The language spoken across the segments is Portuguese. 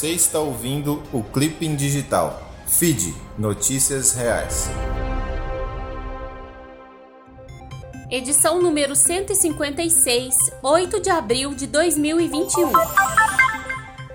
Você está ouvindo o Clipping Digital. Feed Notícias Reais. Edição número 156, 8 de abril de 2021.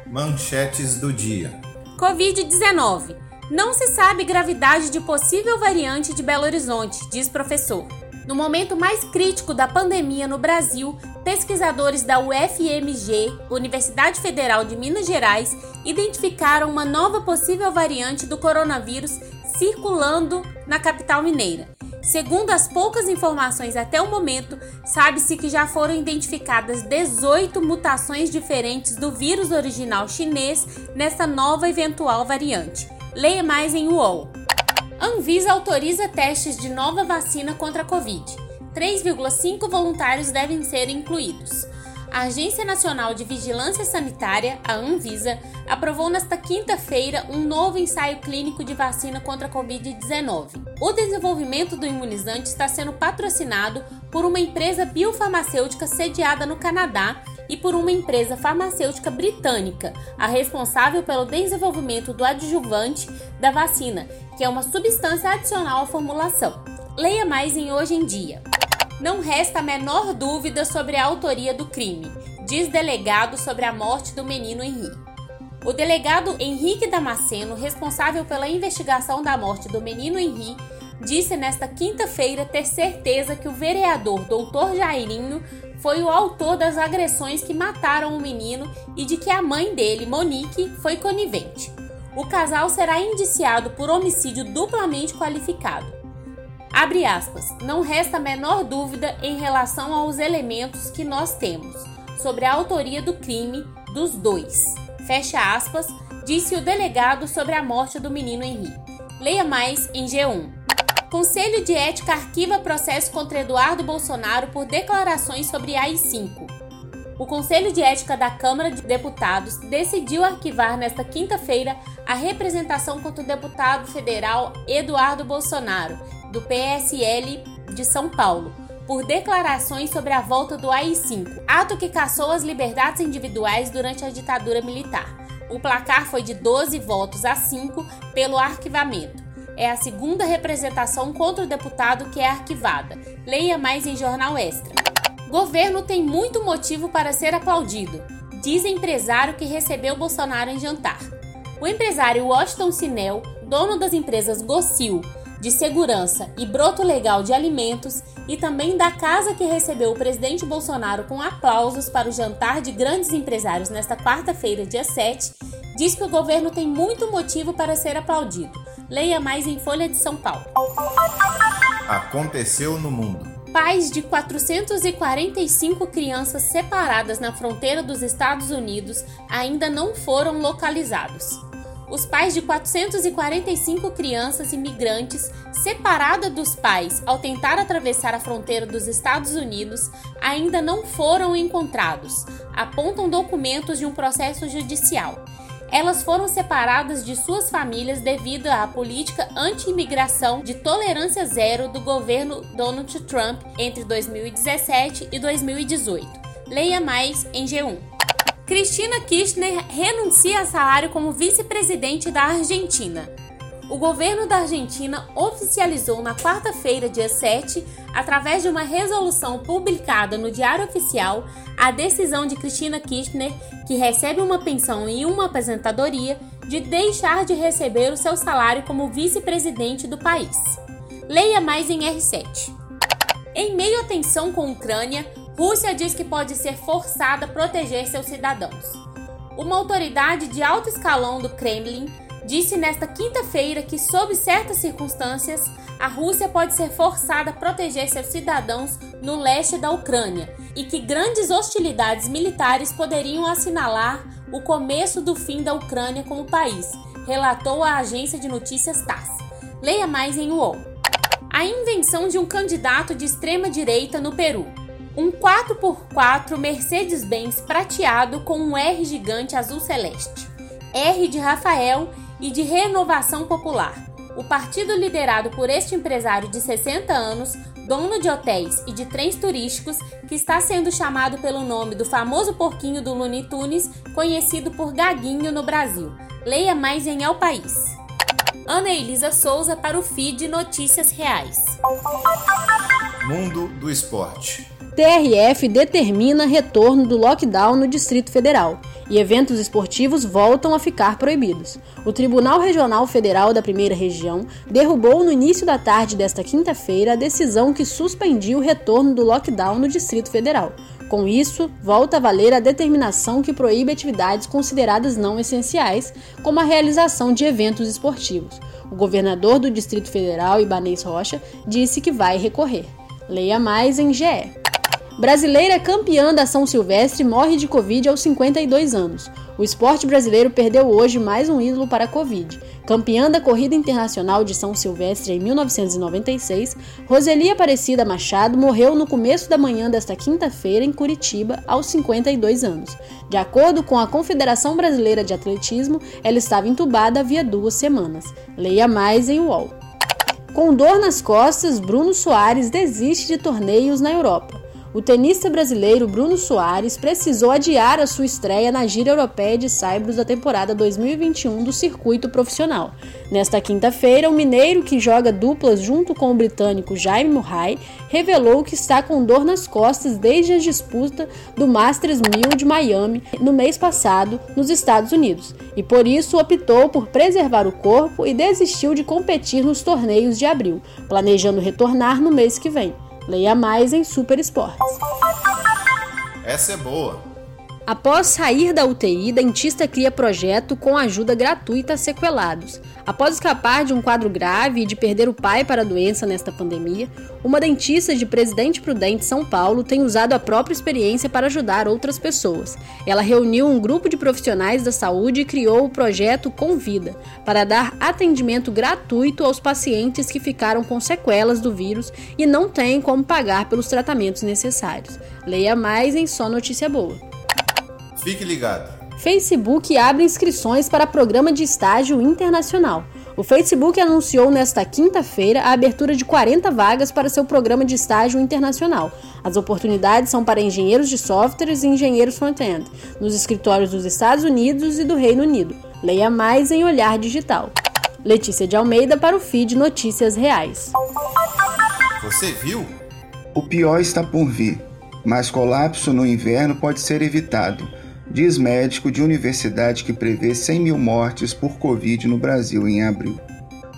Manchetes do dia. Covid-19. Não se sabe gravidade de possível variante de Belo Horizonte, diz professor. No momento mais crítico da pandemia no Brasil, pesquisadores da UFMG, Universidade Federal de Minas Gerais, identificaram uma nova possível variante do coronavírus circulando na capital mineira. Segundo as poucas informações até o momento, sabe-se que já foram identificadas 18 mutações diferentes do vírus original chinês nessa nova eventual variante. Leia mais em UOL. Anvisa autoriza testes de nova vacina contra a Covid. 3,5 voluntários devem ser incluídos. A Agência Nacional de Vigilância Sanitária, a Anvisa, aprovou nesta quinta-feira um novo ensaio clínico de vacina contra a Covid-19. O desenvolvimento do imunizante está sendo patrocinado por uma empresa biofarmacêutica sediada no Canadá e por uma empresa farmacêutica britânica, a responsável pelo desenvolvimento do adjuvante da vacina, que é uma substância adicional à formulação. Leia mais em Hoje em Dia. Não resta a menor dúvida sobre a autoria do crime, diz delegado sobre a morte do menino Henrique. O delegado Henrique Damasceno, responsável pela investigação da morte do menino Henrique, disse nesta quinta-feira ter certeza que o vereador Doutor Jairinho foi o autor das agressões que mataram o menino e de que a mãe dele, Monique, foi conivente. O casal será indiciado por homicídio duplamente qualificado. Abre aspas, não resta a menor dúvida em relação aos elementos que nós temos sobre a autoria do crime dos dois. Fecha aspas, disse o delegado sobre a morte do menino Henrique. Leia mais em G1. Conselho de Ética arquiva processo contra Eduardo Bolsonaro por declarações sobre AI-5. O Conselho de Ética da Câmara de Deputados decidiu arquivar nesta quinta-feira a representação contra o deputado federal Eduardo Bolsonaro, do PSL de São Paulo, por declarações sobre a volta do AI-5, ato que caçou as liberdades individuais durante a ditadura militar. O placar foi de 12 votos a 5 pelo arquivamento. É a segunda representação contra o deputado que é arquivada. Leia mais em Jornal Extra. Governo tem muito motivo para ser aplaudido, diz empresário que recebeu Bolsonaro em jantar. O empresário Washington Sinel, dono das empresas Gocil, de segurança e broto legal de alimentos e também da casa que recebeu o presidente Bolsonaro com aplausos para o jantar de grandes empresários nesta quarta-feira, dia 7, diz que o governo tem muito motivo para ser aplaudido. Leia mais em Folha de São Paulo. Aconteceu no mundo. Pais de 445 crianças separadas na fronteira dos Estados Unidos ainda não foram localizados. Os pais de 445 crianças imigrantes separadas dos pais ao tentar atravessar a fronteira dos Estados Unidos ainda não foram encontrados, apontam documentos de um processo judicial. Elas foram separadas de suas famílias devido à política anti-imigração de tolerância zero do governo Donald Trump entre 2017 e 2018. Leia mais em G1. Cristina Kirchner renuncia a salário como vice-presidente da Argentina. O governo da Argentina oficializou na quarta-feira, dia 7, através de uma resolução publicada no Diário Oficial, a decisão de Cristina Kirchner, que recebe uma pensão e uma aposentadoria, de deixar de receber o seu salário como vice-presidente do país. Leia mais em R7. Em meio à tensão com a Ucrânia, Rússia diz que pode ser forçada a proteger seus cidadãos. Uma autoridade de alto escalão do Kremlin disse nesta quinta-feira que, sob certas circunstâncias, a Rússia pode ser forçada a proteger seus cidadãos no leste da Ucrânia e que grandes hostilidades militares poderiam assinalar o começo do fim da Ucrânia como país, relatou a agência de notícias TASS. Leia mais em UOL. A invenção de um candidato de extrema direita no Peru. Um 4x4 Mercedes-Benz prateado com um R gigante azul celeste. R de Rafael e de Renovação Popular. O partido liderado por este empresário de 60 anos dono de hotéis e de trens turísticos, que está sendo chamado pelo nome do famoso porquinho do Looney Tunes, conhecido por Gaguinho no Brasil. Leia mais em El País. Ana Elisa Souza para o feed Notícias Reais. Mundo do Esporte. TRF determina retorno do lockdown no Distrito Federal e eventos esportivos voltam a ficar proibidos. O Tribunal Regional Federal da Primeira Região derrubou no início da tarde desta quinta-feira a decisão que suspendia o retorno do lockdown no Distrito Federal. Com isso, volta a valer a determinação que proíbe atividades consideradas não essenciais, como a realização de eventos esportivos. O governador do Distrito Federal, Ibanez Rocha, disse que vai recorrer. Leia mais em GE. Brasileira campeã da São Silvestre morre de Covid aos 52 anos. O esporte brasileiro perdeu hoje mais um ídolo para a Covid. Campeã da Corrida Internacional de São Silvestre em 1996, Roseli Aparecida Machado morreu no começo da manhã desta quinta-feira em Curitiba, aos 52 anos. De acordo com a Confederação Brasileira de Atletismo, ela estava entubada havia duas semanas. Leia mais em UOL. Com dor nas costas, Bruno Soares desiste de torneios na Europa o tenista brasileiro Bruno Soares precisou adiar a sua estreia na gira europeia de Saibros da temporada 2021 do circuito profissional. Nesta quinta-feira, o mineiro, que joga duplas junto com o britânico Jaime Murray, revelou que está com dor nas costas desde a disputa do Masters 1000 de Miami no mês passado, nos Estados Unidos, e por isso optou por preservar o corpo e desistiu de competir nos torneios de abril, planejando retornar no mês que vem. Leia mais em Super Esportes. Essa é boa. Após sair da UTI, dentista cria projeto com ajuda gratuita a sequelados. Após escapar de um quadro grave e de perder o pai para a doença nesta pandemia, uma dentista de Presidente Prudente, São Paulo, tem usado a própria experiência para ajudar outras pessoas. Ela reuniu um grupo de profissionais da saúde e criou o projeto Convida, para dar atendimento gratuito aos pacientes que ficaram com sequelas do vírus e não têm como pagar pelos tratamentos necessários. Leia mais em Só Notícia Boa. Fique ligado. Facebook abre inscrições para programa de estágio internacional. O Facebook anunciou nesta quinta-feira a abertura de 40 vagas para seu programa de estágio internacional. As oportunidades são para engenheiros de softwares e engenheiros front-end, nos escritórios dos Estados Unidos e do Reino Unido. Leia mais em Olhar Digital. Letícia de Almeida para o feed Notícias Reais. Você viu? O pior está por vir, mas colapso no inverno pode ser evitado diz médico de universidade que prevê 100 mil mortes por Covid no Brasil em abril.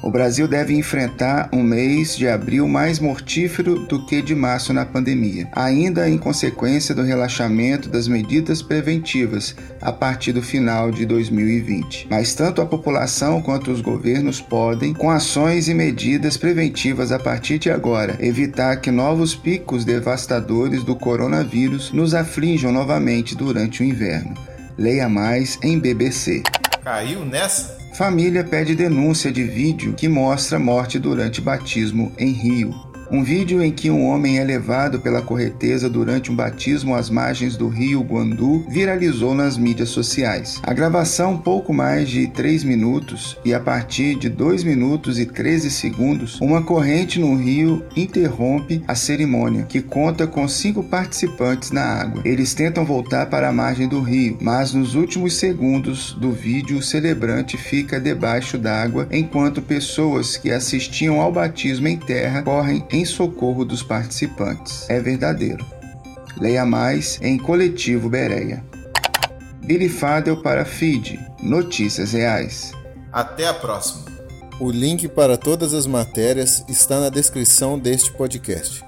O Brasil deve enfrentar um mês de abril mais mortífero do que de março na pandemia, ainda em consequência do relaxamento das medidas preventivas a partir do final de 2020. Mas tanto a população quanto os governos podem, com ações e medidas preventivas a partir de agora, evitar que novos picos devastadores do coronavírus nos aflinjam novamente durante o inverno. Leia mais em BBC. Caiu nessa? Família pede denúncia de vídeo que mostra morte durante batismo em Rio. Um vídeo em que um homem é levado pela correnteza durante um batismo às margens do rio Guandu viralizou nas mídias sociais. A gravação, pouco mais de 3 minutos, e a partir de 2 minutos e 13 segundos, uma corrente no rio interrompe a cerimônia, que conta com cinco participantes na água. Eles tentam voltar para a margem do rio, mas nos últimos segundos do vídeo, o celebrante fica debaixo d'água enquanto pessoas que assistiam ao batismo em terra correm em socorro dos participantes. É verdadeiro. Leia mais em Coletivo Bereia. Billy Fadel para Feed. Notícias reais. Até a próxima. O link para todas as matérias está na descrição deste podcast.